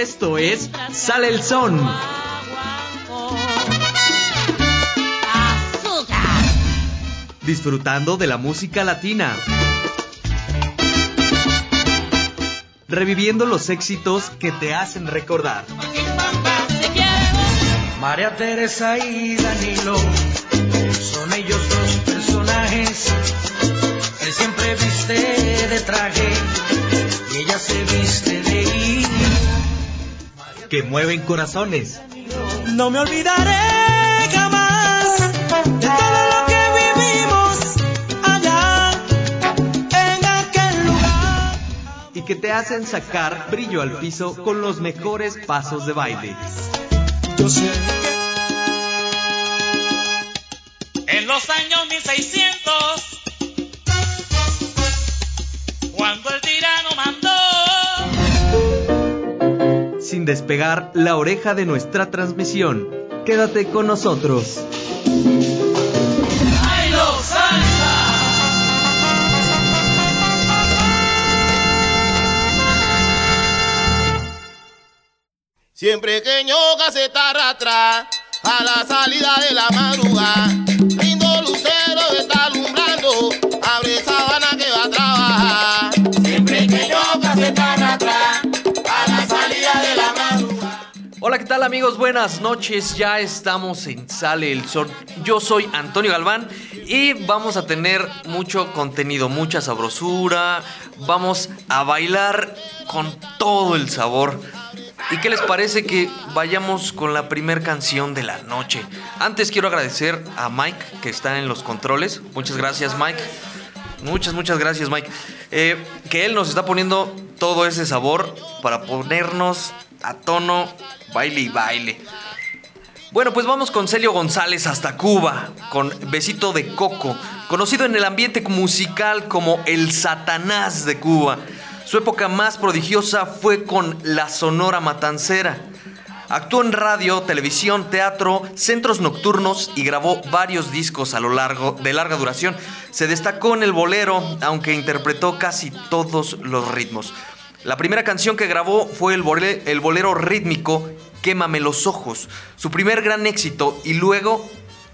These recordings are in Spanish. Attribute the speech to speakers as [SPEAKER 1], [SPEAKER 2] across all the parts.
[SPEAKER 1] Esto es Sale el Son. Disfrutando de la música latina. Reviviendo los éxitos que te hacen recordar.
[SPEAKER 2] María Teresa y Danilo son ellos dos personajes que siempre viste de traje y ella se viste
[SPEAKER 1] que mueven corazones.
[SPEAKER 2] No me olvidaré jamás de todo lo que vivimos allá en aquel lugar.
[SPEAKER 1] Y que te hacen sacar brillo al piso con los mejores pasos de baile.
[SPEAKER 2] Yo sé
[SPEAKER 3] que
[SPEAKER 1] despegar la oreja de nuestra transmisión. Quédate con nosotros.
[SPEAKER 4] Siempre que ñoca se está atrás, a la salida de la madrugada, lindo lucero
[SPEAKER 1] tal amigos? Buenas noches. Ya estamos en Sale el Sol. Yo soy Antonio Galván y vamos a tener mucho contenido, mucha sabrosura. Vamos a bailar con todo el sabor. ¿Y qué les parece que vayamos con la primera canción de la noche? Antes quiero agradecer a Mike que está en los controles. Muchas gracias Mike. Muchas, muchas gracias Mike. Eh, que él nos está poniendo todo ese sabor para ponernos a tono baile y baile. Bueno, pues vamos con Celio González hasta Cuba, con Besito de Coco, conocido en el ambiente musical como el Satanás de Cuba. Su época más prodigiosa fue con La Sonora Matancera. Actuó en radio, televisión, teatro, centros nocturnos y grabó varios discos a lo largo de larga duración. Se destacó en el bolero, aunque interpretó casi todos los ritmos. La primera canción que grabó fue el, bolero rítmico Quémame los ojos, su primer gran éxito, y luego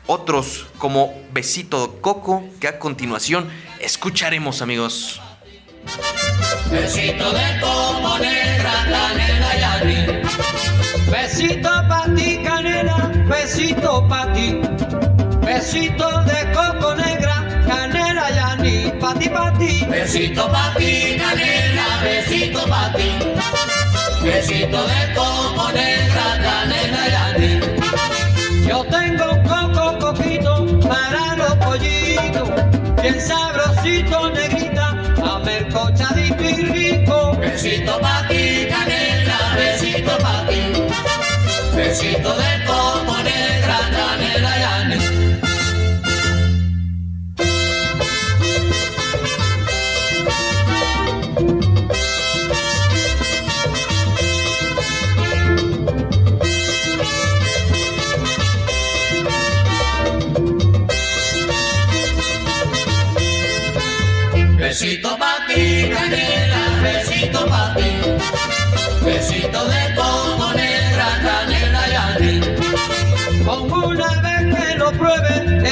[SPEAKER 1] otros como Besito de Coco, que a continuación escucharemos, amigos.
[SPEAKER 5] Besito de coco negra, canela y Besito pa' ti, canela, besito pa' ti. Besito de coco negra, canela y pa' ti, pa' ti.
[SPEAKER 6] Besito pa' ti, canela, besito pa' ti. Besito de coco negra, canela y
[SPEAKER 5] Yo tengo coco coquito para los pollitos, bien sabrosito negrita, a mercochadito y rico.
[SPEAKER 6] Besito pa' ti, canela, besito pa' ti. Besito de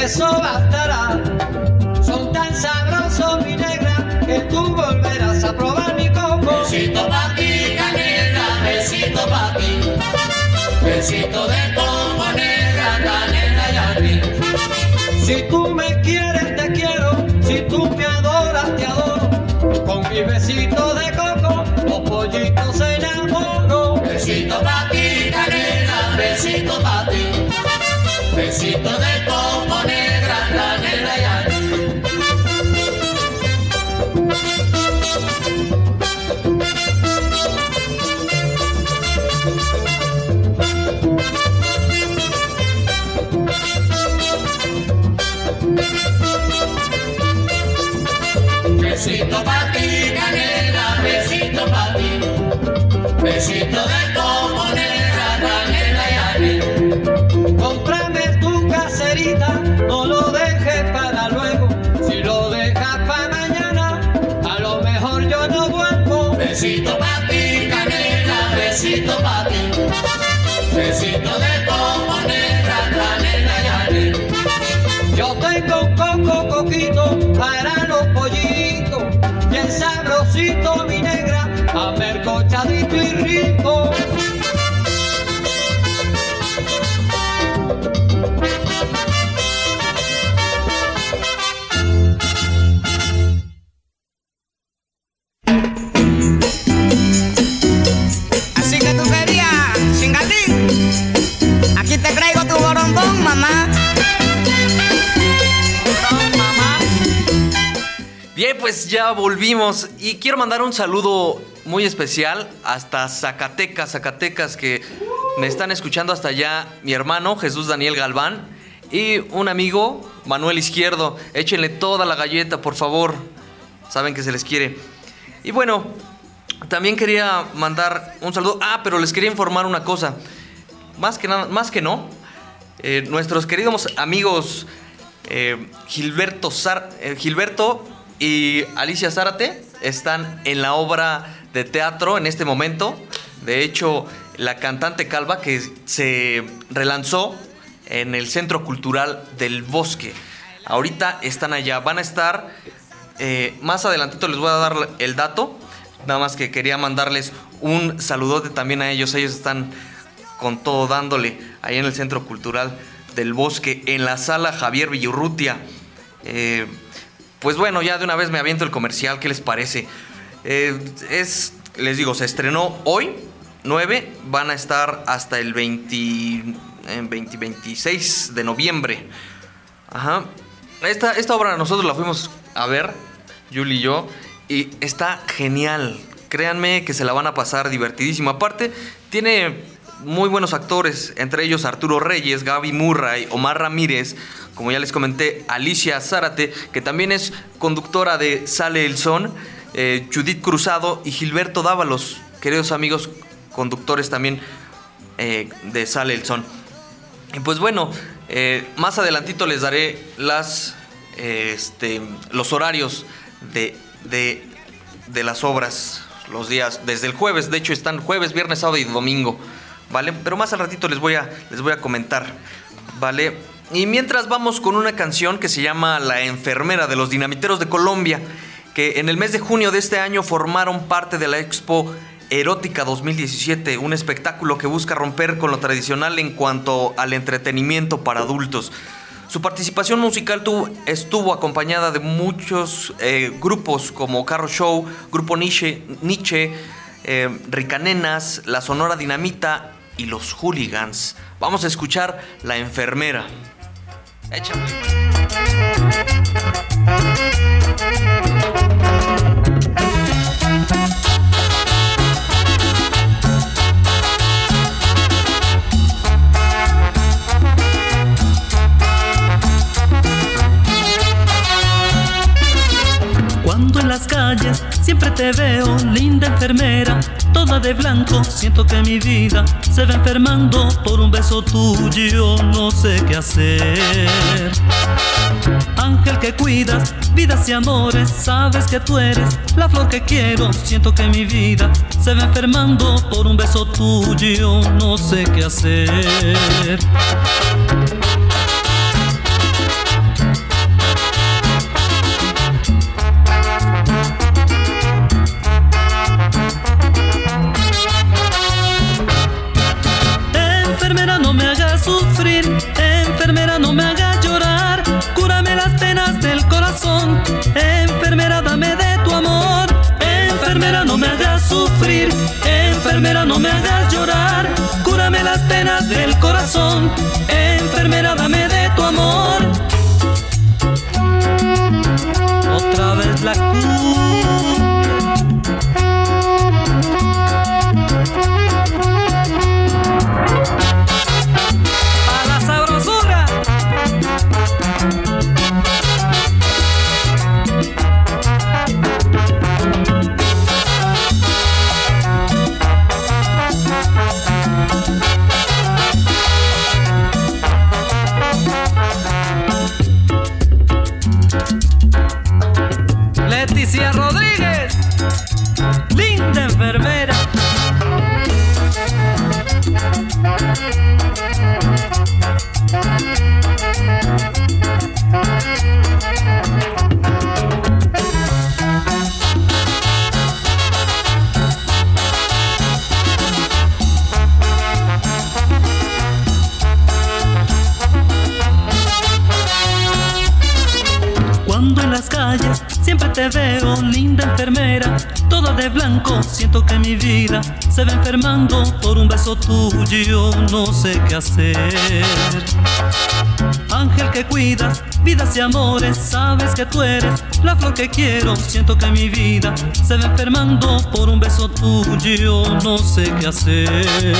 [SPEAKER 5] eso bastará. Son tan sabrosos, mi negra, que tú volverás a probar mi coco.
[SPEAKER 6] Besito pa' ti, canela, besito pa' ti. Besito de coco negra, canela y anís.
[SPEAKER 5] Si tú
[SPEAKER 1] Ya volvimos y quiero mandar un saludo muy especial hasta Zacatecas, Zacatecas, que me están escuchando hasta allá mi hermano Jesús Daniel Galván y un amigo Manuel Izquierdo. Échenle toda la galleta, por favor. Saben que se les quiere. Y bueno, también quería mandar un saludo. Ah, pero les quería informar una cosa. Más que nada, más que no, eh, nuestros queridos amigos eh, Gilberto, Zar- eh, Gilberto y Alicia Zárate están en la obra de teatro en este momento. De hecho, la cantante calva que se relanzó en el Centro Cultural del Bosque. Ahorita están allá. Van a estar. eh, más adelantito les voy a dar el dato. Nada más que quería mandarles un saludote también a ellos. Ellos están con todo dándole ahí en el Centro Cultural del Bosque, en la sala Javier Villurrutia. Eh, pues bueno, ya de una vez me aviento el comercial, ¿qué les parece? Eh, es, les digo, se estrenó hoy, 9, van a estar hasta el 20, eh, 20 26 de noviembre. Ajá. Esta, esta obra nosotros la fuimos a ver, Yuli y yo, y está genial. Créanme que se la van a pasar divertidísimo. Aparte, tiene muy buenos actores, entre ellos Arturo Reyes, Gaby Murray, Omar Ramírez, como ya les comenté, Alicia Zárate, que también es conductora de Sale el Son, eh, Judith Cruzado y Gilberto Dávalos, queridos amigos conductores también eh, de Sale el Son. Y pues bueno, eh, más adelantito les daré las, este, los horarios de, de, de las obras, los días, desde el jueves, de hecho están jueves, viernes, sábado y domingo, ¿vale? Pero más al ratito les voy a, les voy a comentar, ¿vale? Y mientras vamos con una canción que se llama La enfermera de los dinamiteros de Colombia, que en el mes de junio de este año formaron parte de la Expo Erótica 2017, un espectáculo que busca romper con lo tradicional en cuanto al entretenimiento para adultos. Su participación musical tuvo- estuvo acompañada de muchos eh, grupos como Carro Show, Grupo Nietzsche, Nietzsche eh, Ricanenas, La Sonora Dinamita y Los Hooligans. Vamos a escuchar La Enfermera. Échale.
[SPEAKER 7] Cuando en las calles siempre te veo, linda enfermera, toda de blanco, siento que mi vida se va enfermando por un beso tuyo, no sé qué hacer. Ángel que cuidas, vidas y amores, sabes que tú eres la flor que quiero, siento que mi vida se va enfermando por un beso tuyo, no sé qué hacer. Sufrir. Enfermera, no me hagas llorar. Cúrame las penas del corazón. Enfermera, dame de tu amor. Enfermera, no me hagas sufrir. Enfermera, no me hagas llorar. Cúrame las penas del corazón. Beso tuyo, no sé qué hacer. Ángel que cuidas, vidas y amores, sabes que tú eres la flor que quiero. Siento que mi vida se va enfermando por un beso tuyo, no sé qué hacer.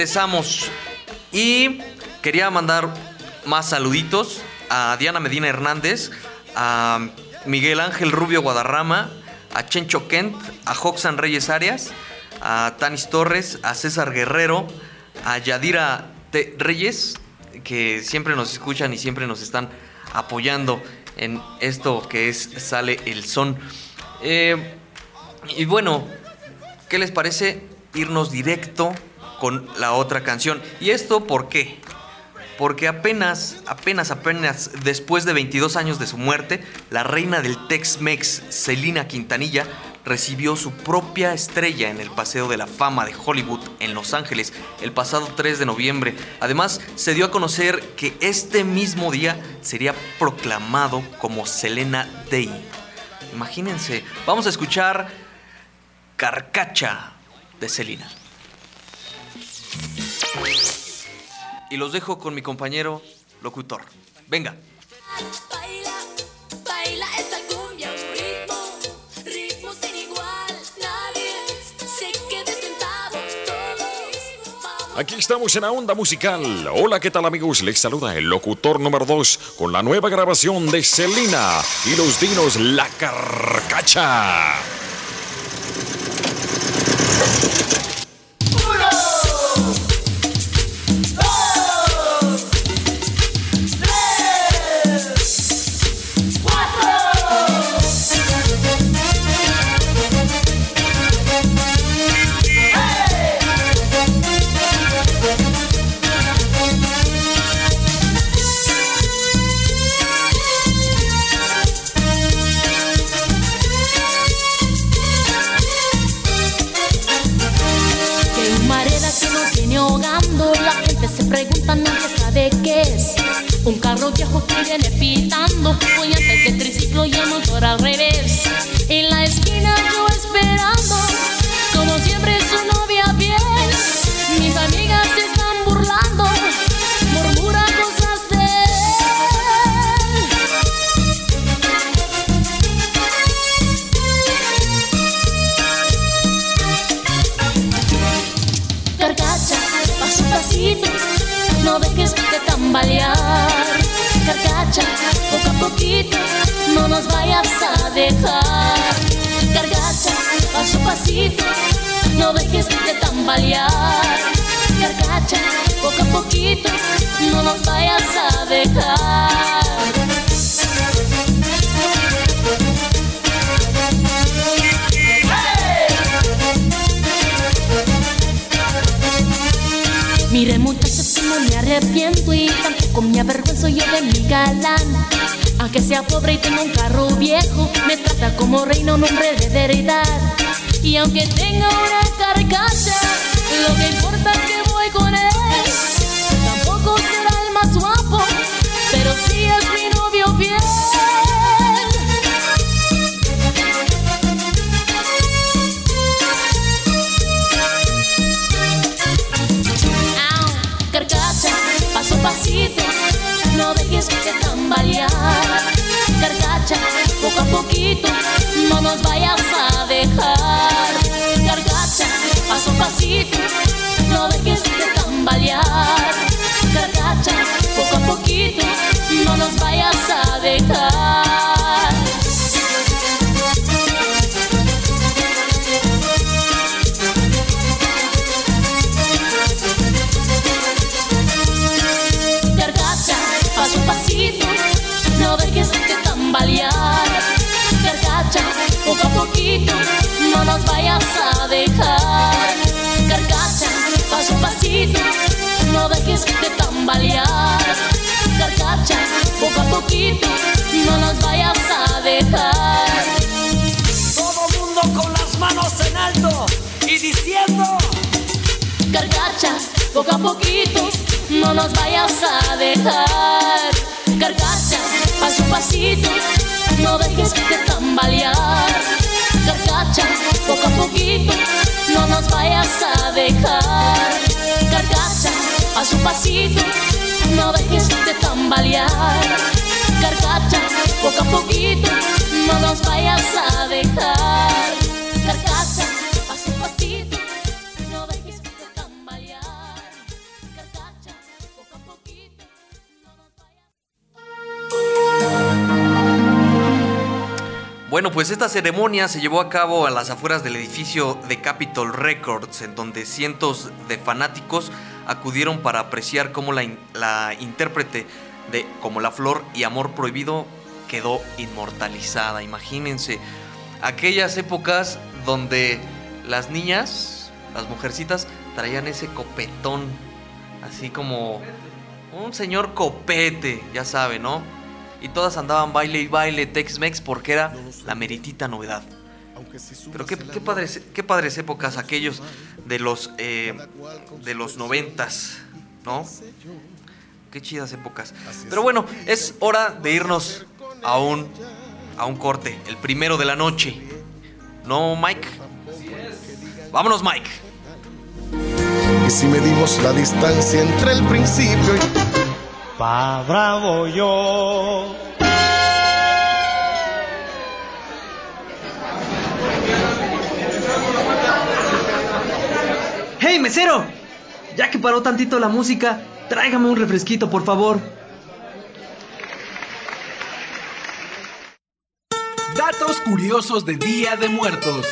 [SPEAKER 1] Regresamos. Y quería mandar más saluditos a Diana Medina Hernández, a Miguel Ángel Rubio Guadarrama, a Chencho Kent, a Joxan Reyes Arias, a Tanis Torres, a César Guerrero, a Yadira. Reyes, que siempre nos escuchan y siempre nos están apoyando en esto que es Sale el Son. Eh, y bueno, ¿qué les parece irnos directo con la otra canción? ¿Y esto por qué? Porque apenas, apenas, apenas después de 22 años de su muerte, la reina del Tex-Mex, Celina Quintanilla, recibió su propia estrella en el Paseo de la Fama de Hollywood en Los Ángeles el pasado 3 de noviembre. Además, se dio a conocer que este mismo día sería proclamado como Selena Day. Imagínense, vamos a escuchar Carcacha de Celina. Y los dejo con mi compañero locutor. Venga.
[SPEAKER 8] Baila, baila esta cumbia, un ritmo, ritmo sin igual. Nadie se quede sentado, todos vamos.
[SPEAKER 9] Aquí estamos en la onda musical. Hola, ¿qué tal amigos? Les saluda el locutor número 2 con la nueva grabación de Celina y los dinos La Carcacha.
[SPEAKER 8] Dejar. Carcacha, paso a pasito, no dejes de tambalear. Carcacha, poco a poquito, no nos vayas a dejar. Mire muchachos no me arrepiento y tampoco me avergüenzo yo de mi galán. Aunque sea pobre y tenga un carro viejo, me trata como reina un hombre de heredad. Y aunque tenga una carcasa, lo que importa es que voy con él. Tampoco será el más guapo, pero sí es mi novio fiel. Au, carcasa, paso a pasito, no dejes que te tambalear. Carcacha, poco a poquito, no nos vayas a dejar. Carcacha, paso a pasito, no dejes de tambalear. Carcacha, poco a poquito, no nos vayas a dejar. Carcacha, paso a pasito, no dejes de tambalear. Carcacha, poco a poquito, no nos vayas a dejar. Carcacha,
[SPEAKER 1] Bueno, pues esta ceremonia se llevó a cabo a las afueras del edificio de Capitol Records, en donde cientos de fanáticos acudieron para apreciar cómo la, la intérprete de Como la Flor y Amor Prohibido quedó inmortalizada. Imagínense, aquellas épocas donde las niñas, las mujercitas, traían ese copetón, así como un señor copete, ya sabe, ¿no? Y todas andaban baile y baile, Tex-Mex, porque era la meritita novedad. Pero qué, qué padres, qué padres épocas aquellos de los eh, de los noventas, ¿no? Qué chidas épocas. Pero bueno, es hora de irnos a un a un corte, el primero de la noche. ¿No, Mike? Vámonos, Mike.
[SPEAKER 10] Y si medimos la distancia entre el principio y...
[SPEAKER 11] Pa' bravo yo.
[SPEAKER 12] ¡Hey, mesero! Ya que paró tantito la música, tráigame un refresquito, por favor.
[SPEAKER 13] Datos curiosos de Día de Muertos.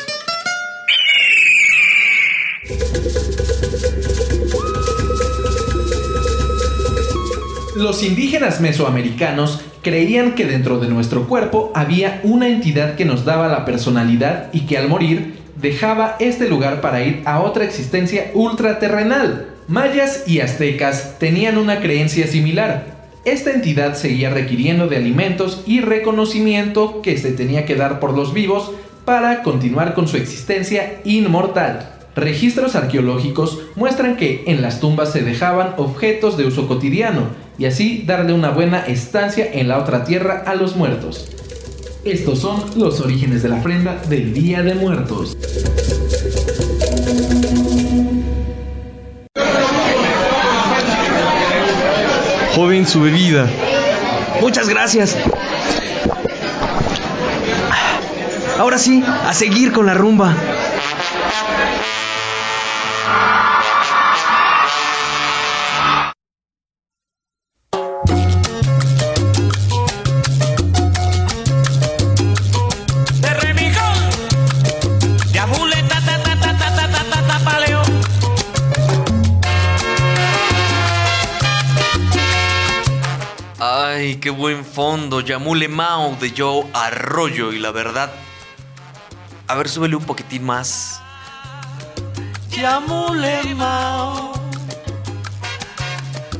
[SPEAKER 13] Los indígenas mesoamericanos creían que dentro de nuestro cuerpo había una entidad que nos daba la personalidad y que al morir dejaba este lugar para ir a otra existencia ultraterrenal. Mayas y aztecas tenían una creencia similar. Esta entidad seguía requiriendo de alimentos y reconocimiento que se tenía que dar por los vivos para continuar con su existencia inmortal. Registros arqueológicos muestran que en las tumbas se dejaban objetos de uso cotidiano y así darle una buena estancia en la otra tierra a los muertos. Estos son los orígenes de la ofrenda del Día de Muertos.
[SPEAKER 12] Joven, su bebida. Muchas gracias. Ahora sí, a seguir con la rumba.
[SPEAKER 1] Qué buen fondo. Yamule Mao de Joe Arroyo. Y la verdad. A ver, súbele un poquitín más. Yamule Mao.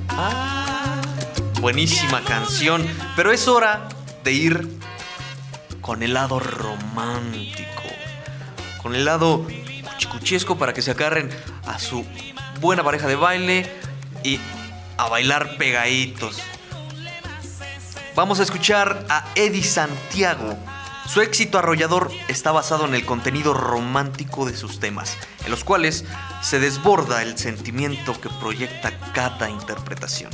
[SPEAKER 1] Ah, buenísima canción. Pero es hora de ir con el lado romántico. Con el lado cuchicuchesco para que se agarren a su buena pareja de baile y a bailar pegaditos. Vamos a escuchar a Eddie Santiago. Su éxito arrollador está basado en el contenido romántico de sus temas, en los cuales se desborda el sentimiento que proyecta cada interpretación.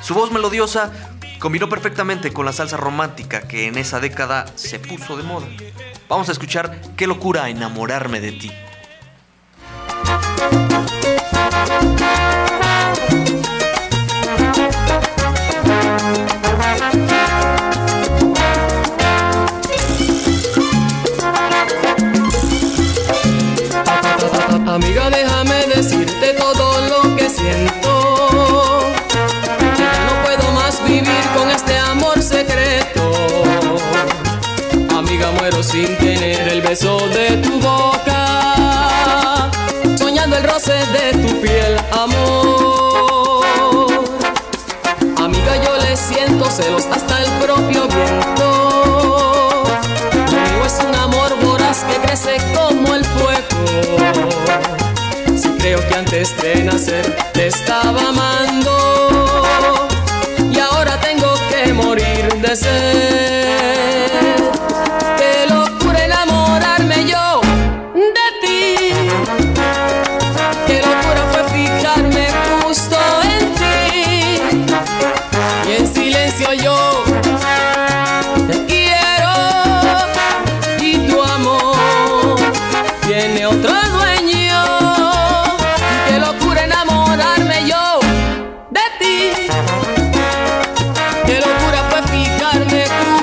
[SPEAKER 1] Su voz melodiosa Combinó perfectamente con la salsa romántica que en esa década se puso de moda. Vamos a escuchar Qué locura enamorarme de ti.
[SPEAKER 14] Muero sin tener el beso de tu boca. Soñando el roce de tu piel, amor. Amiga, yo le siento celos hasta el propio viento. Mío es un amor voraz que crece como el fuego. Si creo que antes de nacer te estaba amando y ahora tengo que morir de sed. darme
[SPEAKER 1] cuenta.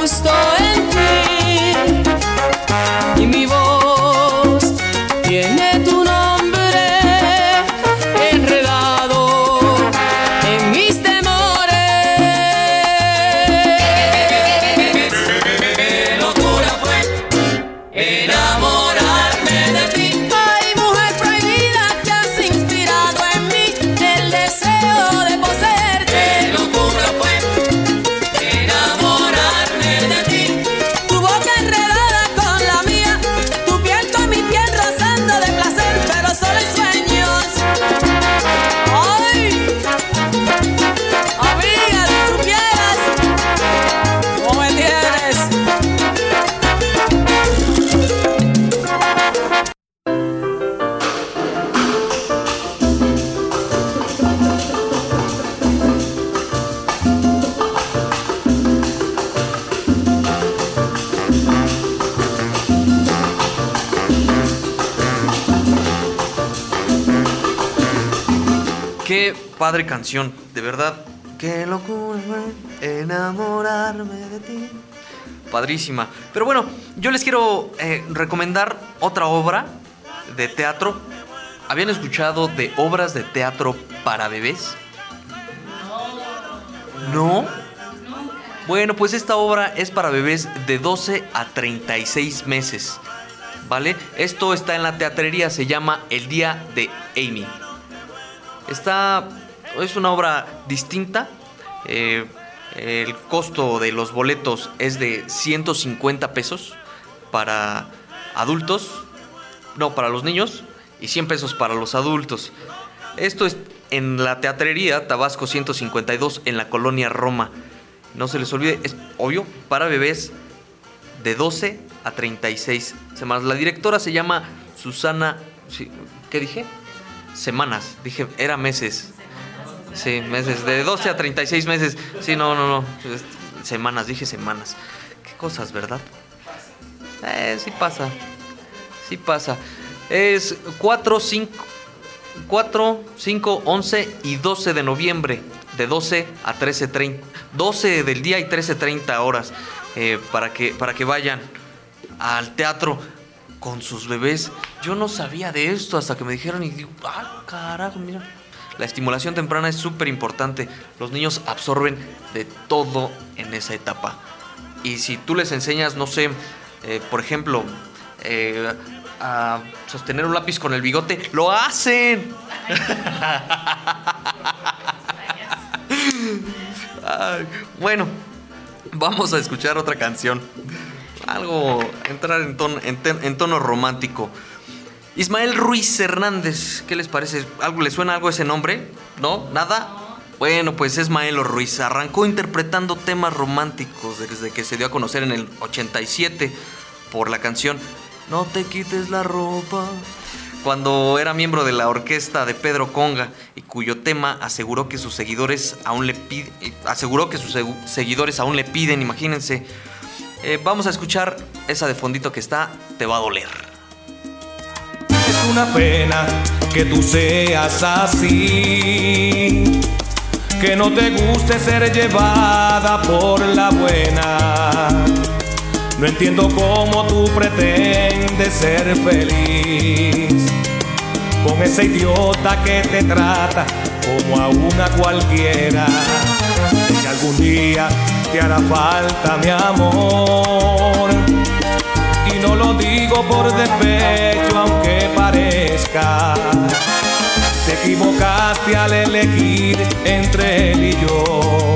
[SPEAKER 1] Padre canción, de verdad. Qué locura enamorarme de ti. Padrísima. Pero bueno, yo les quiero eh, recomendar otra obra de teatro. ¿Habían escuchado de obras de teatro para bebés? ¿No? Bueno, pues esta obra es para bebés de 12 a 36 meses. ¿Vale? Esto está en la teatrería, se llama El Día de Amy. Está. Es una obra distinta. eh, el costo de los boletos es de 150 pesos para adultos. No, para los niños. Y 100 pesos para los adultos. Esto es en la teatrería Tabasco 152 en la colonia Roma. No se les olvide, es obvio, para bebés de 12 a 36 semanas. La directora se llama Susana. ¿Qué dije? Semanas. Dije, era meses. Sí, meses. De 12 a 36 meses. Sí, no, no, no. Semanas, dije semanas. Qué cosas, ¿verdad? Eh, sí pasa. Sí pasa. Es 4, 5, 4, 5, 11 y 12 de noviembre. De 12 a 13.30. 12 del día y 13.30 horas. eh, para, que, para que vayan al teatro con sus bebés. Yo no sabía de esto hasta que me dijeron y digo, ah, carajo, mira. La estimulación temprana es súper importante. Los niños absorben de todo en esa etapa. Y si tú les enseñas, no sé, eh, por ejemplo, eh, a sostener un lápiz con el bigote, lo hacen. Bueno, vamos a escuchar otra canción. Algo, entrar en en tono romántico. Ismael Ruiz Hernández, ¿qué les parece? ¿Algo, ¿Le suena algo ese nombre? ¿No? ¿Nada? Bueno, pues es Maelo Ruiz. Arrancó interpretando temas románticos desde que se dio a conocer en el 87 por la canción No te quites la ropa. Cuando era miembro de la orquesta de Pedro Conga y cuyo tema aseguró que sus seguidores aún le piden, aseguró que sus seguidores aún le piden, imagínense. Eh, vamos a escuchar esa de fondito que está, te va a doler
[SPEAKER 15] una pena que tú seas así, que no te guste ser llevada por la buena. No entiendo cómo tú pretendes ser feliz con ese idiota que te trata como a una cualquiera. Que algún día te hará falta mi amor no lo digo por despecho, aunque parezca. Te equivocaste al elegir entre él y yo,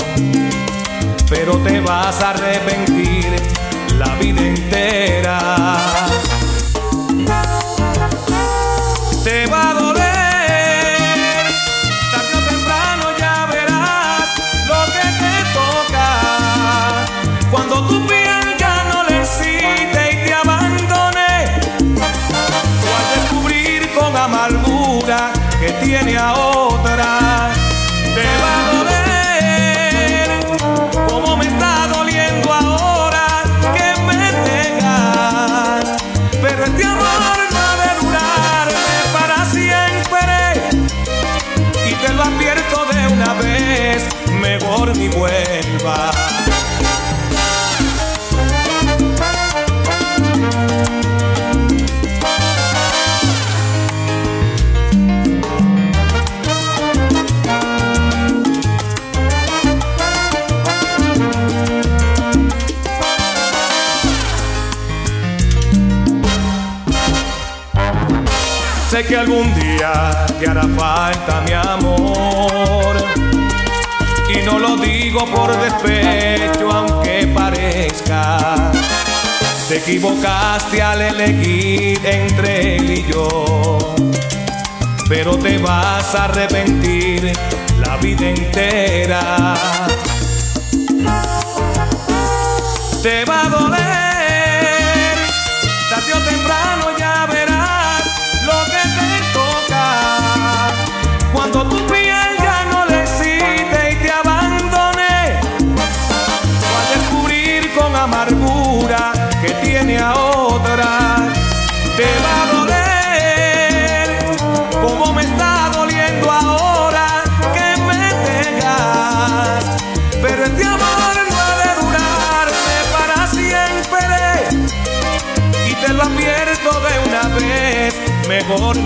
[SPEAKER 15] pero te vas a arrepentir la vida entera. que algún día te hará falta mi amor. Y no lo digo por despecho, aunque parezca. Te equivocaste al elegir entre él y yo. Pero te vas a arrepentir la vida entera.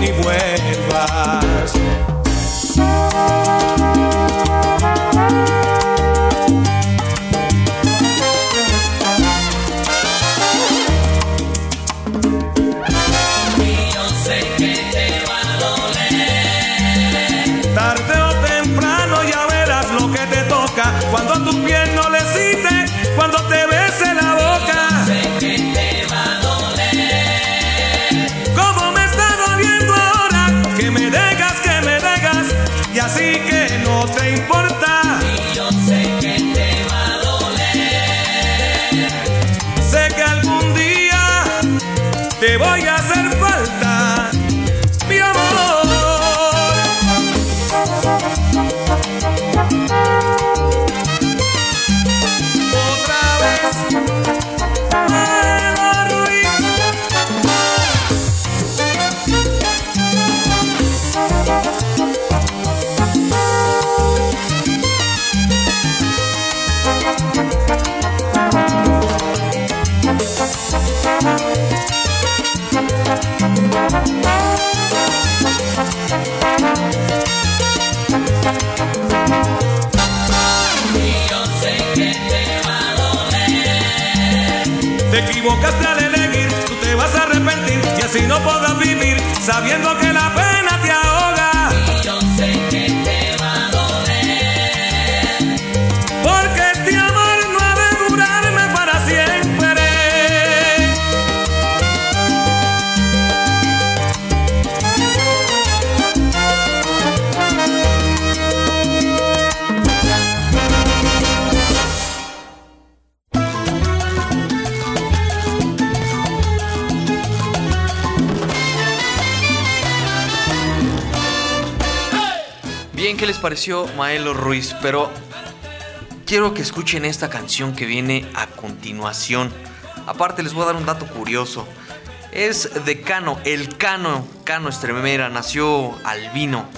[SPEAKER 15] ni
[SPEAKER 1] vuelva. Maelo Ruiz? Pero quiero que escuchen esta canción que viene a continuación. Aparte les voy a dar un dato curioso. Es de Cano, el Cano, Cano Estremera, nació albino.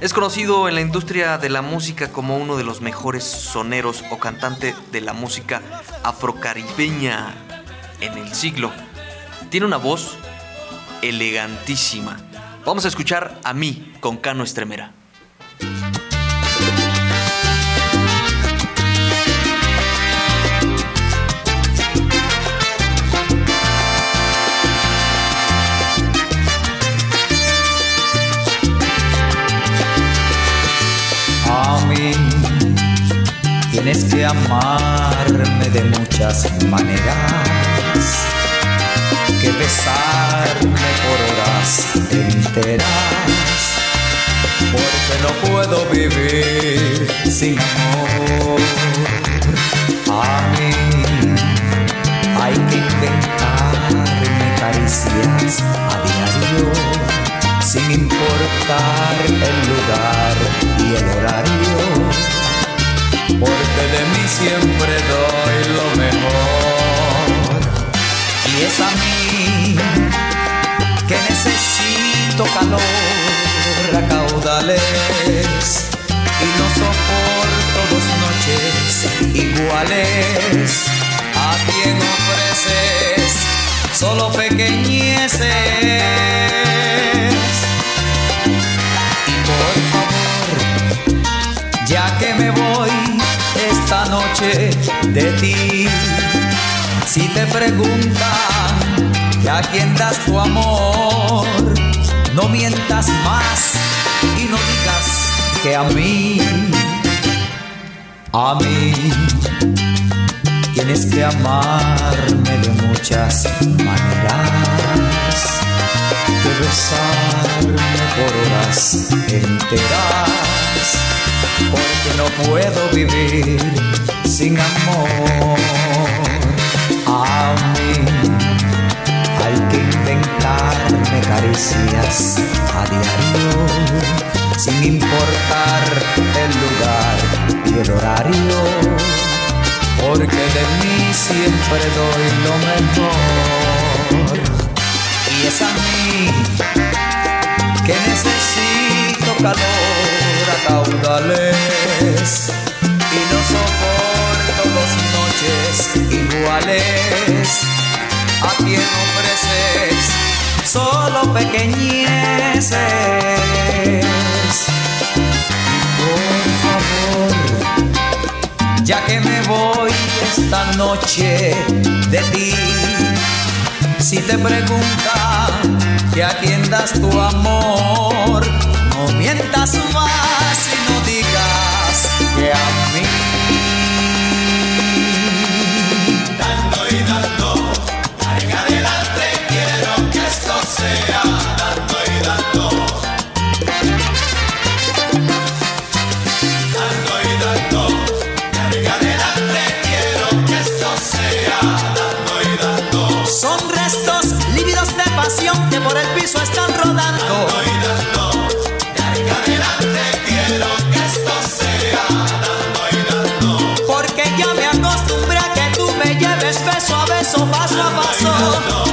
[SPEAKER 1] Es conocido en la industria de la música como uno de los mejores soneros o cantante de la música afrocaribeña en el siglo. Tiene una voz elegantísima. Vamos a escuchar a mí con Cano Estremera.
[SPEAKER 16] Tienes que amarme de muchas maneras, que besarme por horas enteras, porque no puedo vivir sin amor. A mí hay que inventarme caricias a diario sin importar el lugar y el horario, porque de mí siempre doy lo mejor. Y es a mí que necesito calor a caudales y no soporto dos noches iguales. A quien ofreces solo pequeñeces. ya que me voy esta noche de ti. Si te preguntan que a quién das tu amor, no mientas más y no digas que a mí, a mí. Tienes que amarme de muchas maneras, que besarme por horas enteras porque no puedo vivir sin amor. A mí hay que inventarme caricias a diario, sin importar el lugar y el horario, porque de mí siempre doy lo mejor. Y es a mí que necesito calor a caudales y no soporto dos noches iguales. A quien ofreces solo pequeñeces. Por favor, ya que me voy esta noche de ti, si te preguntan que a quién das tu amor, mientas más y no digas que a paso a.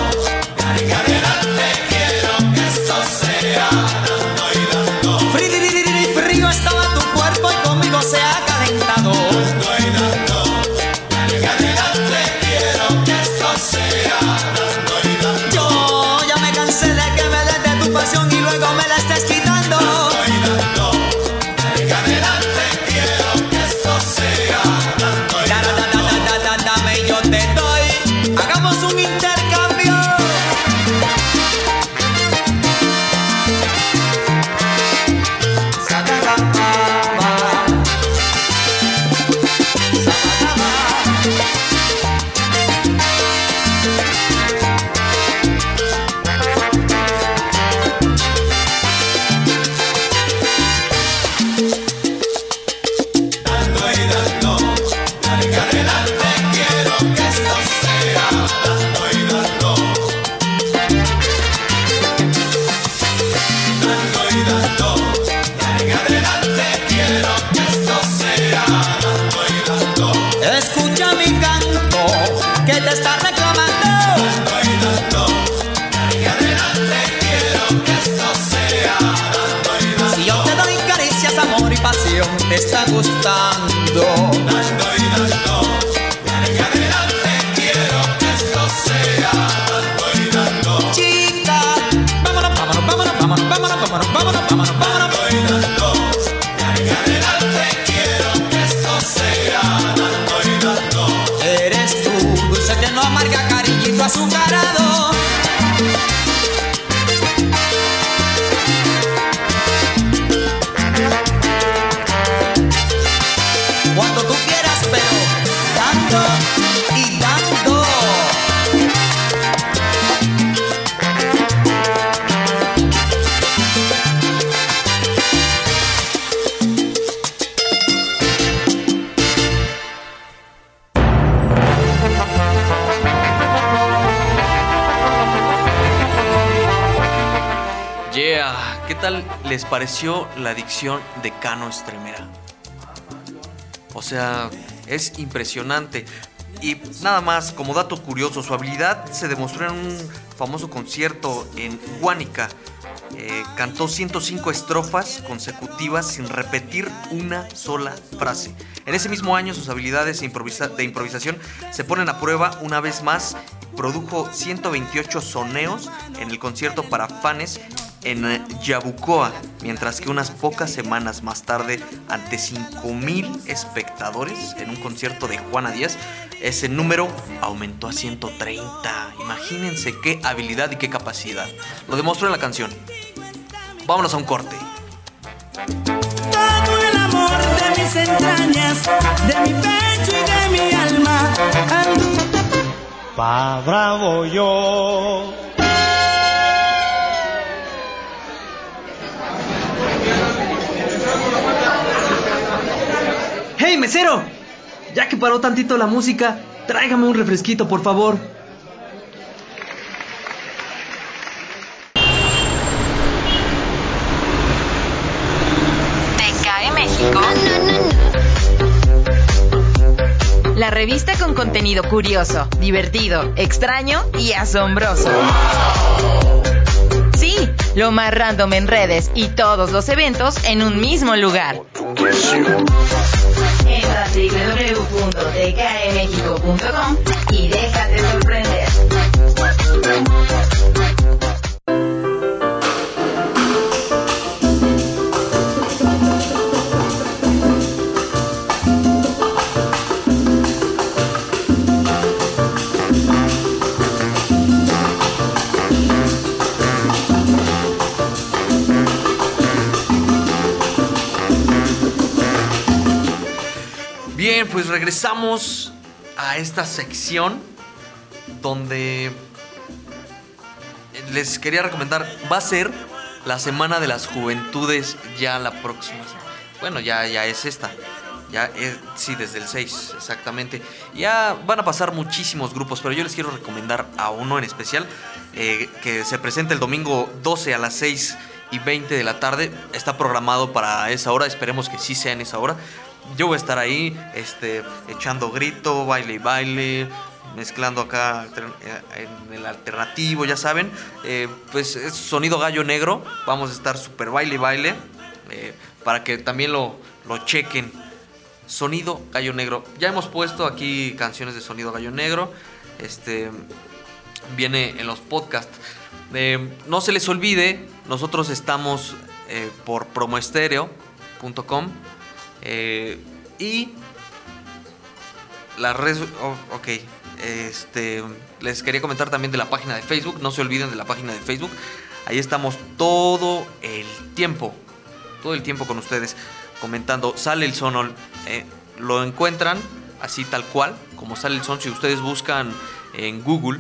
[SPEAKER 16] la
[SPEAKER 1] dicción de Cano Estremera? O sea, es impresionante. Y nada más, como dato curioso, su habilidad se demostró en un famoso concierto en Guánica. Eh, cantó 105 estrofas consecutivas sin repetir una sola frase. En ese mismo año sus habilidades de, improvisa- de improvisación se ponen a prueba una vez más. Produjo 128 soneos en el concierto para fans en eh, Yabucoa, mientras que unas pocas semanas más tarde, ante 5.000 espectadores en un concierto de Juana Díaz, ese número aumentó a 130. Imagínense qué habilidad y qué capacidad. Lo demostró en la canción. Vámonos a un corte.
[SPEAKER 17] Todo el amor de mis entrañas, de mi pecho y de mi alma.
[SPEAKER 11] Pa' bravo yo.
[SPEAKER 12] Mesero! Ya que paró tantito la música, tráigame un refresquito, por favor.
[SPEAKER 18] ¿Te cae México? La revista con contenido curioso, divertido, extraño y asombroso. Sí, lo más random en redes y todos los eventos en un mismo lugar. Entra www.tcaemexico.com y déjate
[SPEAKER 1] Pues regresamos a esta sección donde les quería recomendar, va a ser la Semana de las Juventudes ya la próxima. Bueno, ya, ya es esta. Ya es, sí, desde el 6, exactamente. Ya van a pasar muchísimos grupos, pero yo les quiero recomendar a uno en especial eh, que se presenta el domingo 12 a las 6 y 20 de la tarde. Está programado para esa hora, esperemos que sí sea en esa hora. Yo voy a estar ahí, este, echando grito, baile y baile, mezclando acá eh, en el alternativo, ya saben. Eh, pues es sonido gallo negro, vamos a estar super baile y baile, eh, para que también lo, lo chequen. Sonido gallo negro. Ya hemos puesto aquí canciones de sonido gallo negro. Este viene en los podcasts. No se les olvide, nosotros estamos por promoestereo.com eh, y las redes. oh, ok. Este, les quería comentar también de la página de Facebook. No se olviden de la página de Facebook. Ahí estamos todo el tiempo. Todo el tiempo con ustedes comentando. Sale el son. eh, lo encuentran así tal cual, como sale el son. Si ustedes buscan en Google,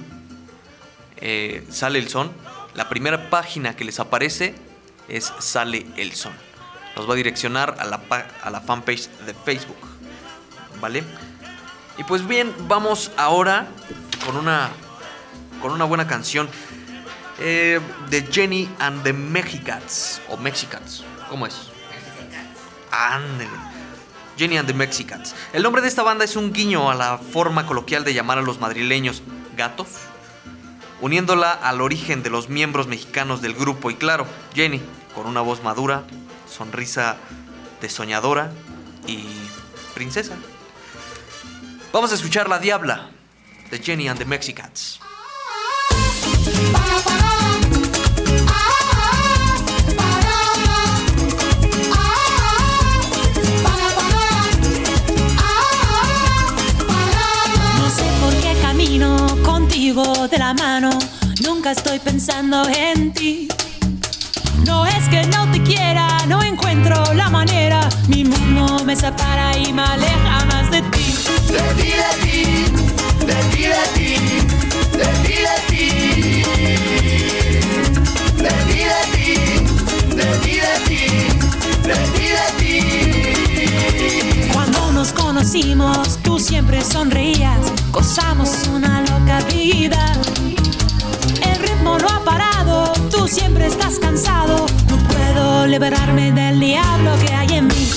[SPEAKER 1] eh, sale el son. La primera página que les aparece es Sale el son. Nos va a direccionar a la, a la fanpage de Facebook. ¿Vale? Y pues bien, vamos ahora con una, con una buena canción eh, de Jenny and the Mexicats. O Mexicats. ¿Cómo es? Ándele. Jenny and the Mexicats. El nombre de esta banda es un guiño a la forma coloquial de llamar a los madrileños gatos, uniéndola al origen de los miembros mexicanos del grupo. Y claro, Jenny, con una voz madura, sonrisa de soñadora y princesa. Vamos a escuchar La Diabla de Jenny and the Mexicans.
[SPEAKER 19] No sé por qué camino contigo de la mano. Nunca estoy pensando en ti. No es que no te quiera, no encuentro la manera. Mi mundo me separa y me aleja más de ti.
[SPEAKER 20] De ti, de ti, de ti, de ti, de ti, de ti. De ti, de ti, de ti, de ti, de ti, de ti.
[SPEAKER 19] Cuando nos conocimos, tú siempre sonreías. Gozamos estás cansado. No puedo liberarme del diablo que hay. En mí,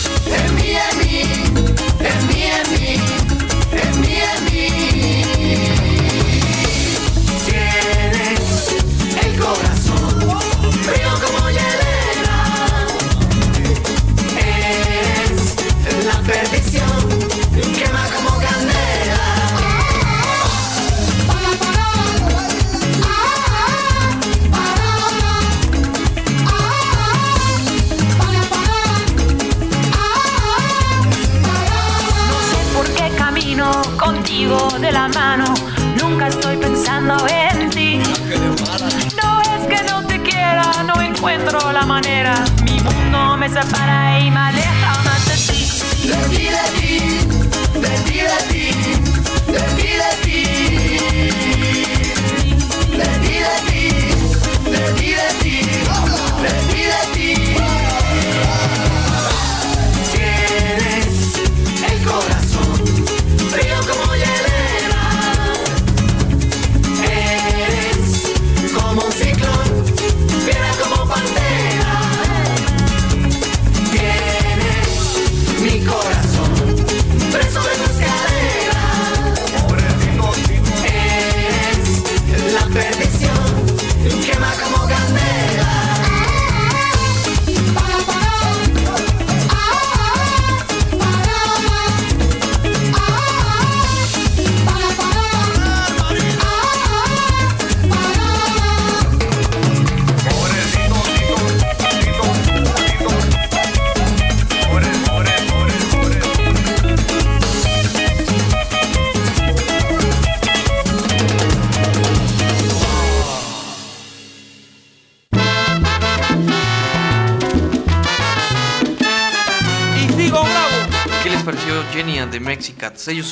[SPEAKER 19] manera. Mi mundo me separa y me aleja más de ti.
[SPEAKER 20] De ti, de ti, de ti, de ti,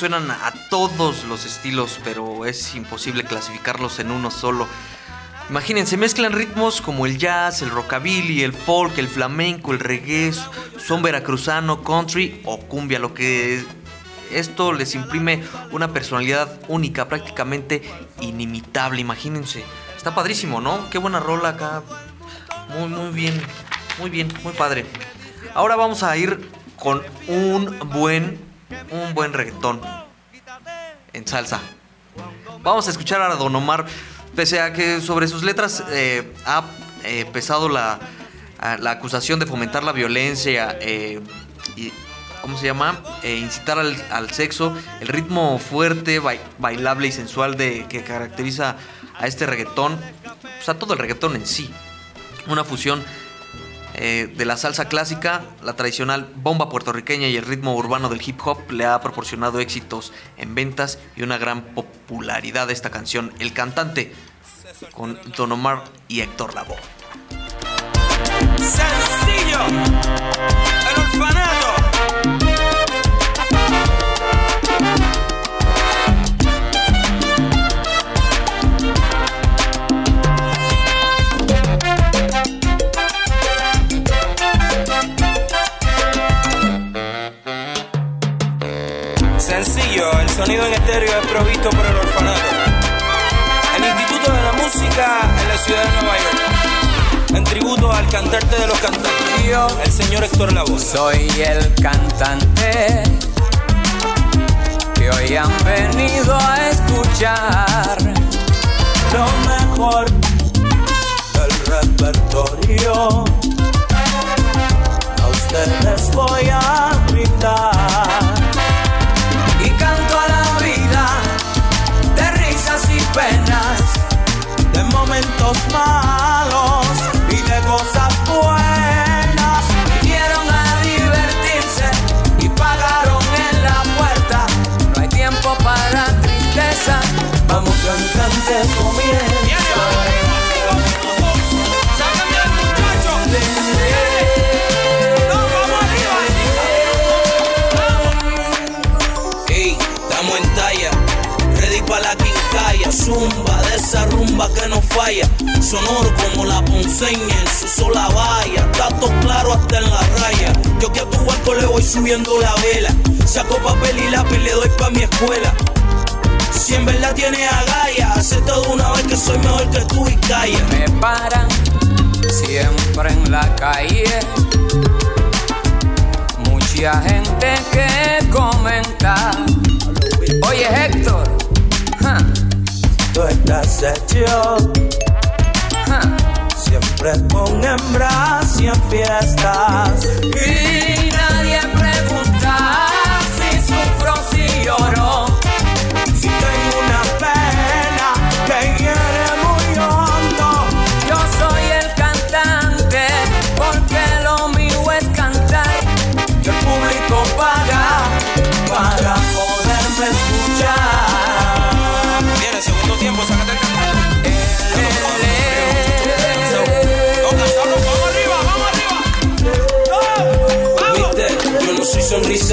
[SPEAKER 1] suenan a todos los estilos, pero es imposible clasificarlos en uno solo. Imagínense, mezclan ritmos como el jazz, el rockabilly, el folk, el flamenco, el reggae, son veracruzano, country o cumbia, lo que esto les imprime una personalidad única, prácticamente inimitable, imagínense. Está padrísimo, ¿no? Qué buena rola acá. Muy, muy bien, muy bien, muy padre. Ahora vamos a ir con un buen, un buen reggaetón en salsa. Vamos a escuchar a Don Omar, pese a que sobre sus letras eh, ha eh, pesado la, a- la acusación de fomentar la violencia eh, y, ¿cómo se llama? Eh, incitar al, al sexo, el ritmo fuerte, bai- bailable y sensual de, que caracteriza a este reggaetón, o sea, todo el reggaetón en sí. Una fusión eh, de la salsa clásica, la tradicional bomba puertorriqueña y el ritmo urbano del hip hop le ha proporcionado éxitos en ventas y una gran popularidad a esta canción. El cantante con Don Omar y Héctor Lavoe.
[SPEAKER 15] Sonido en estéreo es provisto por el orfanato. El Instituto de la Música en la ciudad de Nueva York. En tributo al cantante de los cantantes, el señor Héctor Lavoe.
[SPEAKER 16] Soy el cantante que hoy han venido a escuchar
[SPEAKER 15] lo mejor del repertorio.
[SPEAKER 16] A
[SPEAKER 20] les voy a brindar. Momentos malos y de cosas buenas. Vinieron a divertirse y pagaron en la puerta. No hay tiempo para tristeza. Vamos cantante pa' la quincalla, zumba de esa rumba que no falla, sonoro como la ponceña en su sola valla, datos claro hasta en la raya, yo que a tu barco le voy subiendo la vela, saco papel y lápiz le doy pa' mi escuela. Si en verdad tiene agallas, hace todo una vez que soy mejor que tú y calla. Me paran siempre en la calle. Mucha gente que comenta. Oye, Héctor, tú estás hecho. Siempre con hembras y en fiestas. Y nadie pregunta si sufro, si lloro.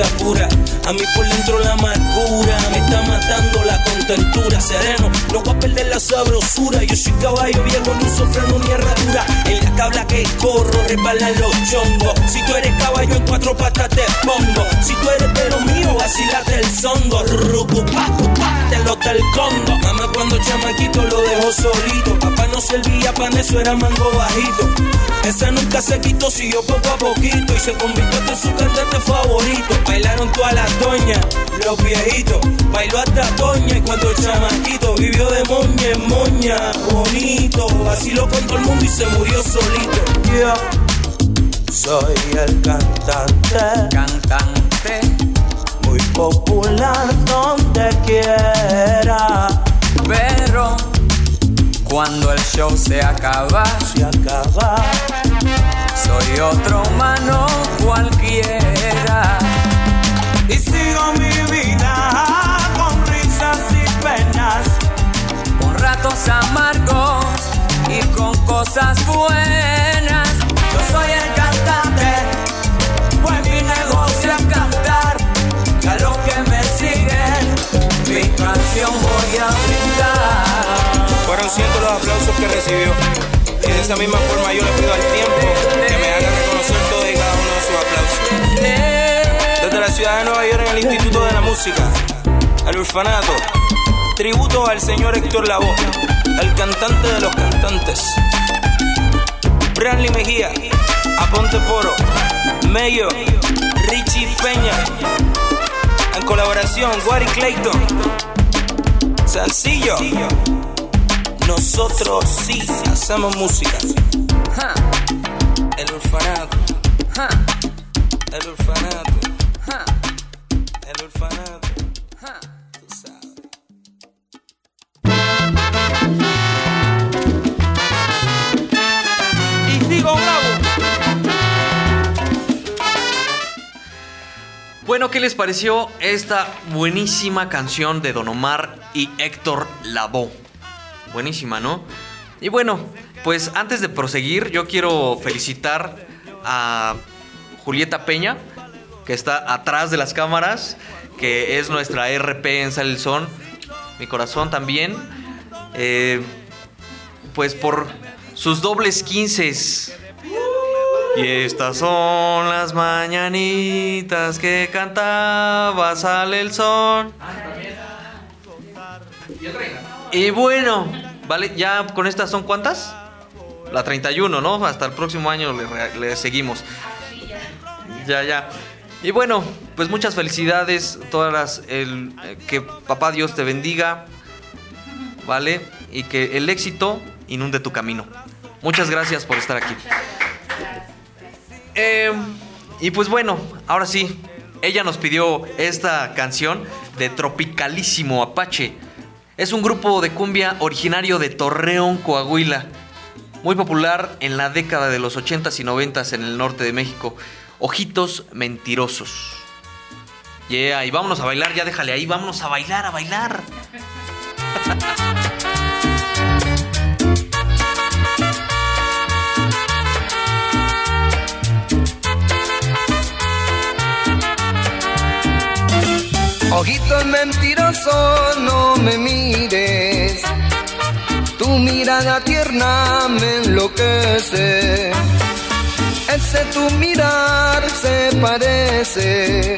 [SPEAKER 20] A mí por dentro la amargura me está matando la contentura. Sereno, no voy a perder la sabrosura. Yo soy caballo viejo, no sufro ni herradura. En la tabla que corro, resbalan los chongos. Si tú eres caballo, en cuatro patas te pongo. Si tú eres de lo mío, vacilate el songo. Rucu, pa, pa, te lo del congo. Mamá cuando chamaquito lo dejó solito. Papá no servía pan, eso era mango bajito. Ese nunca se quitó, siguió poco a poquito y se convirtió en su cantante favorito. Bailaron todas las doñas, los viejitos. Bailó hasta Toña y cuando el chamaquito vivió de moña en moña, bonito. Vaciló con todo el mundo y se murió solito. Yo soy el cantante, cantante, muy popular donde quiera. Pero cuando el show se acaba, se acaba. Soy otro humano cualquiera. Y sigo mi vida penas, con ratos amargos y con cosas buenas. Yo soy el cantante, pues mi negocio es cantar. Y a los que me siguen, mi canción voy a brindar.
[SPEAKER 21] Fueron cientos los aplausos que recibió. Y de esa misma forma yo le pido al tiempo que me haga reconocer todo y cada uno de sus aplausos. Desde la ciudad de Nueva York en el Instituto de la Música, al orfanato, tributo al señor Héctor Lavoe, el cantante de los cantantes. Bradley Mejía, Aponte Poro, Mayo, Richie Peña, en colaboración, Wari Clayton, Sencillo. Nosotros sí hacemos música. El orfanato. El orfanato. El orfanato.
[SPEAKER 1] Bueno, ¿qué les pareció esta buenísima canción de Don Omar y Héctor Lavoe? Buenísima, ¿no? Y bueno, pues antes de proseguir, yo quiero felicitar a Julieta Peña, que está atrás de las cámaras, que es nuestra RP en Sal el Son, mi corazón también. Eh, pues por sus dobles quinces. Y estas son las mañanitas que cantaba Sale el Son. Y bueno, vale, ya con estas son cuántas? La 31, ¿no? Hasta el próximo año le, le seguimos. Ya, ya. Y bueno, pues muchas felicidades, todas las, el, eh, que papá Dios te bendiga, ¿vale? Y que el éxito inunde tu camino. Muchas gracias por estar aquí. Eh, Y pues bueno, ahora sí, ella nos pidió esta canción de Tropicalísimo Apache. Es un grupo de cumbia originario de Torreón, Coahuila. Muy popular en la década de los 80s y 90s en el norte de México. Ojitos mentirosos. Yeah, y vámonos a bailar, ya déjale ahí, vámonos a bailar, a bailar.
[SPEAKER 22] Ojitos mentirosos, no me mires. Tu mirada tierna me enloquece. Ese tu mirar se parece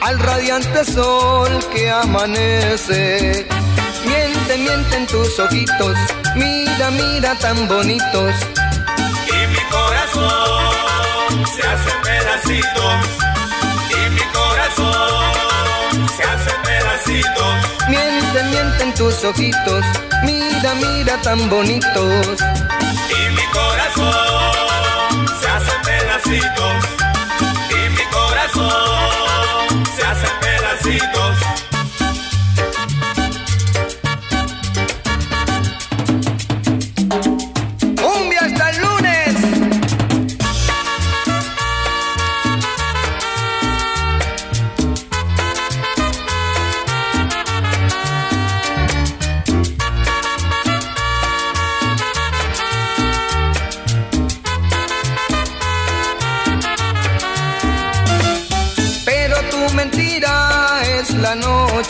[SPEAKER 22] al radiante sol que amanece. Miente, miente en tus ojitos, mira, mira tan bonitos.
[SPEAKER 20] Y mi corazón se hace pedacitos. Pedacitos.
[SPEAKER 22] Miente, miente en tus ojitos, mira, mira tan bonitos.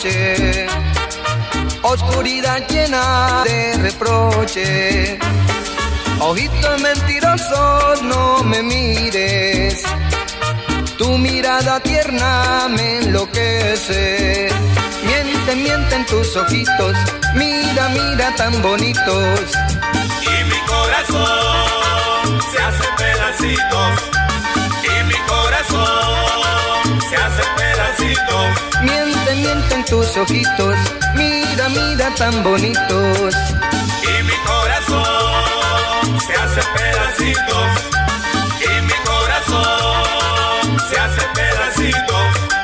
[SPEAKER 22] Noche, oscuridad llena de reproche. Ojitos mentirosos, no me mires. Tu mirada tierna me enloquece. Miente, miente en tus ojitos. Mira, mira tan bonitos.
[SPEAKER 20] Y mi corazón se hace pedacitos. Y mi corazón se hace pedacitos.
[SPEAKER 22] Miente, miente en tus ojitos. Mira, mira tan bonitos.
[SPEAKER 20] Y mi corazón se hace pedacitos. Y mi corazón se hace pedacitos.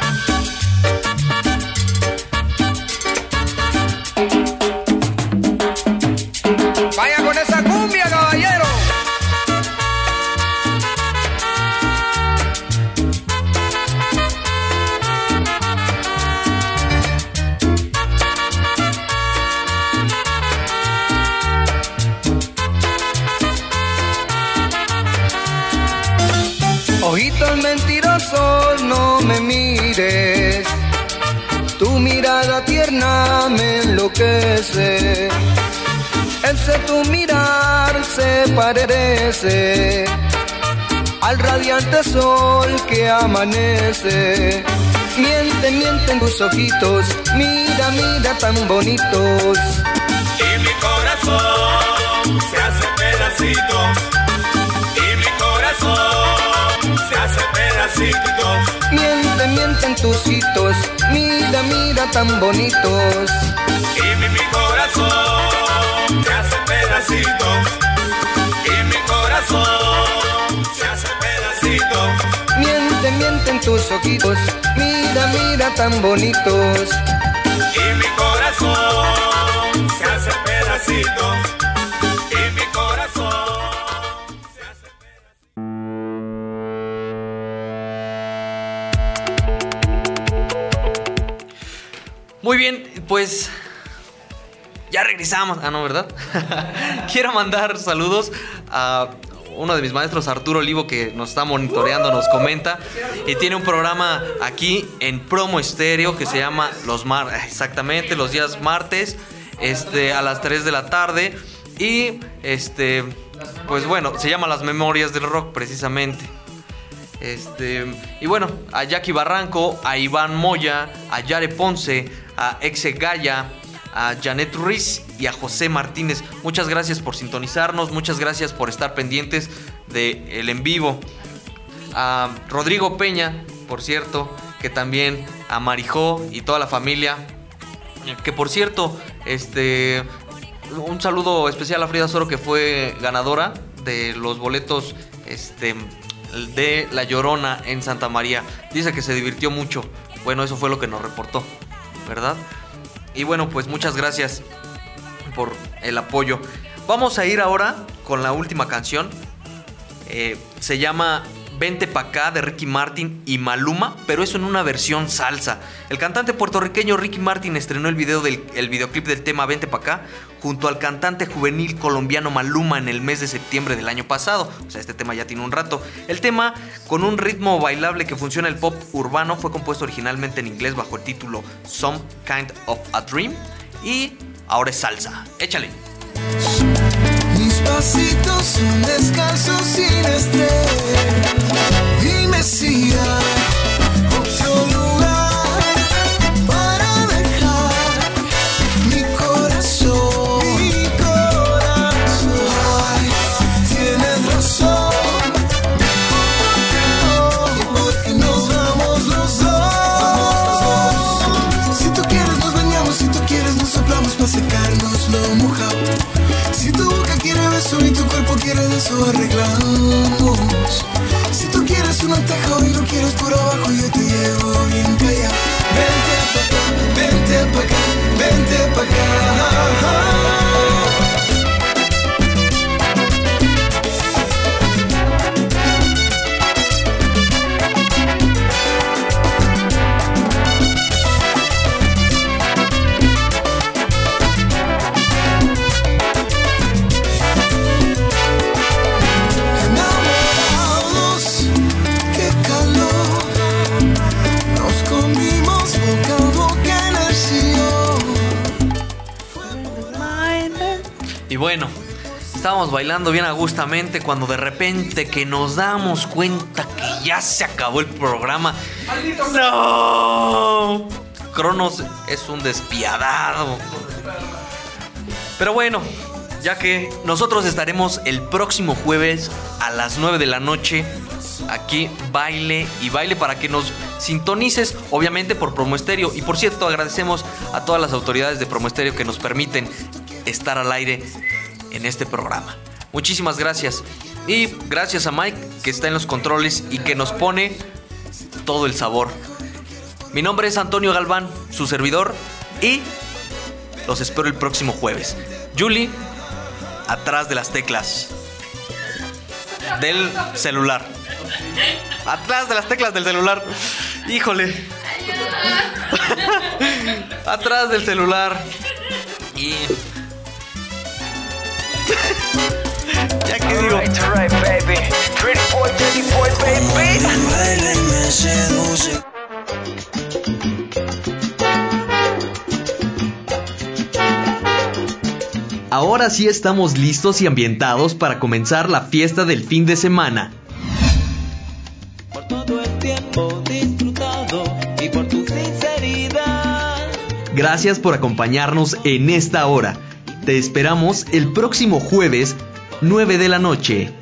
[SPEAKER 22] Me mires. Tu mirada tierna me enloquece. Ese tu mirar se parece al radiante sol que amanece. Miente, miente en tus ojitos, mira, mira tan bonitos.
[SPEAKER 20] Y mi corazón se hace pedacitos. Y mi corazón se hace pedacitos.
[SPEAKER 22] Miente, miente en tus ojitos, mira, mira tan bonitos.
[SPEAKER 20] Y mi, mi corazón se hace pedacitos. Y mi corazón se hace pedacitos.
[SPEAKER 22] Miente, miente en tus ojitos, mira, mira tan bonitos.
[SPEAKER 20] Y mi corazón se hace pedacitos.
[SPEAKER 1] Pues ya regresamos. Ah, no, ¿verdad? Quiero mandar saludos a uno de mis maestros, Arturo Olivo, que nos está monitoreando, nos comenta. Y tiene un programa aquí en Promo Estéreo que se llama Los Mar, exactamente, los días martes, este, a las 3 de la tarde. Y este, pues bueno, se llama Las Memorias del Rock, precisamente. Este, y bueno, a Jackie Barranco, a Iván Moya, a Yare Ponce, a Exe Gaya, a Janet Ruiz y a José Martínez. Muchas gracias por sintonizarnos, muchas gracias por estar pendientes del en vivo. A Rodrigo Peña, por cierto, que también a Marijó y toda la familia. Que por cierto, este un saludo especial a Frida Soro que fue ganadora de los boletos este de La Llorona en Santa María. Dice que se divirtió mucho. Bueno, eso fue lo que nos reportó, ¿verdad? Y bueno, pues muchas gracias por el apoyo. Vamos a ir ahora con la última canción. Eh, se llama Vente pa' acá de Ricky Martin y Maluma, pero eso en una versión salsa. El cantante puertorriqueño Ricky Martin estrenó el, video del, el videoclip del tema Vente pa' acá junto al cantante juvenil colombiano Maluma en el mes de septiembre del año pasado. O sea, este tema ya tiene un rato. El tema, con un ritmo bailable que funciona el pop urbano, fue compuesto originalmente en inglés bajo el título Some Kind of a Dream y ahora es salsa. Échale.
[SPEAKER 23] Mis pasitos son sin estrés. Dime si arreglamos. Si tú quieres un atajo y lo quieres por abajo, yo te llevo bien callado. Vente pa' acá, vente pa' acá, vente pa' acá.
[SPEAKER 1] Y bueno, estábamos bailando bien agustamente cuando de repente que nos damos cuenta que ya se acabó el programa. ¡No! Cronos es un despiadado. Pero bueno, ya que nosotros estaremos el próximo jueves a las 9 de la noche aquí baile y baile para que nos sintonices obviamente por Promo Estéreo y por cierto agradecemos a todas las autoridades de Promo Estéreo que nos permiten estar al aire en este programa. Muchísimas gracias y gracias a Mike que está en los controles y que nos pone todo el sabor. Mi nombre es Antonio Galván, su servidor y los espero el próximo jueves. Julie, atrás de las teclas del celular. Atrás de las teclas del celular. Híjole. atrás del celular. Y. ya que digo. Ahora sí estamos listos y ambientados para comenzar la fiesta del fin de semana.
[SPEAKER 24] todo el tiempo disfrutado y por tu sinceridad.
[SPEAKER 1] Gracias por acompañarnos en esta hora. Te esperamos el próximo jueves, 9 de la noche.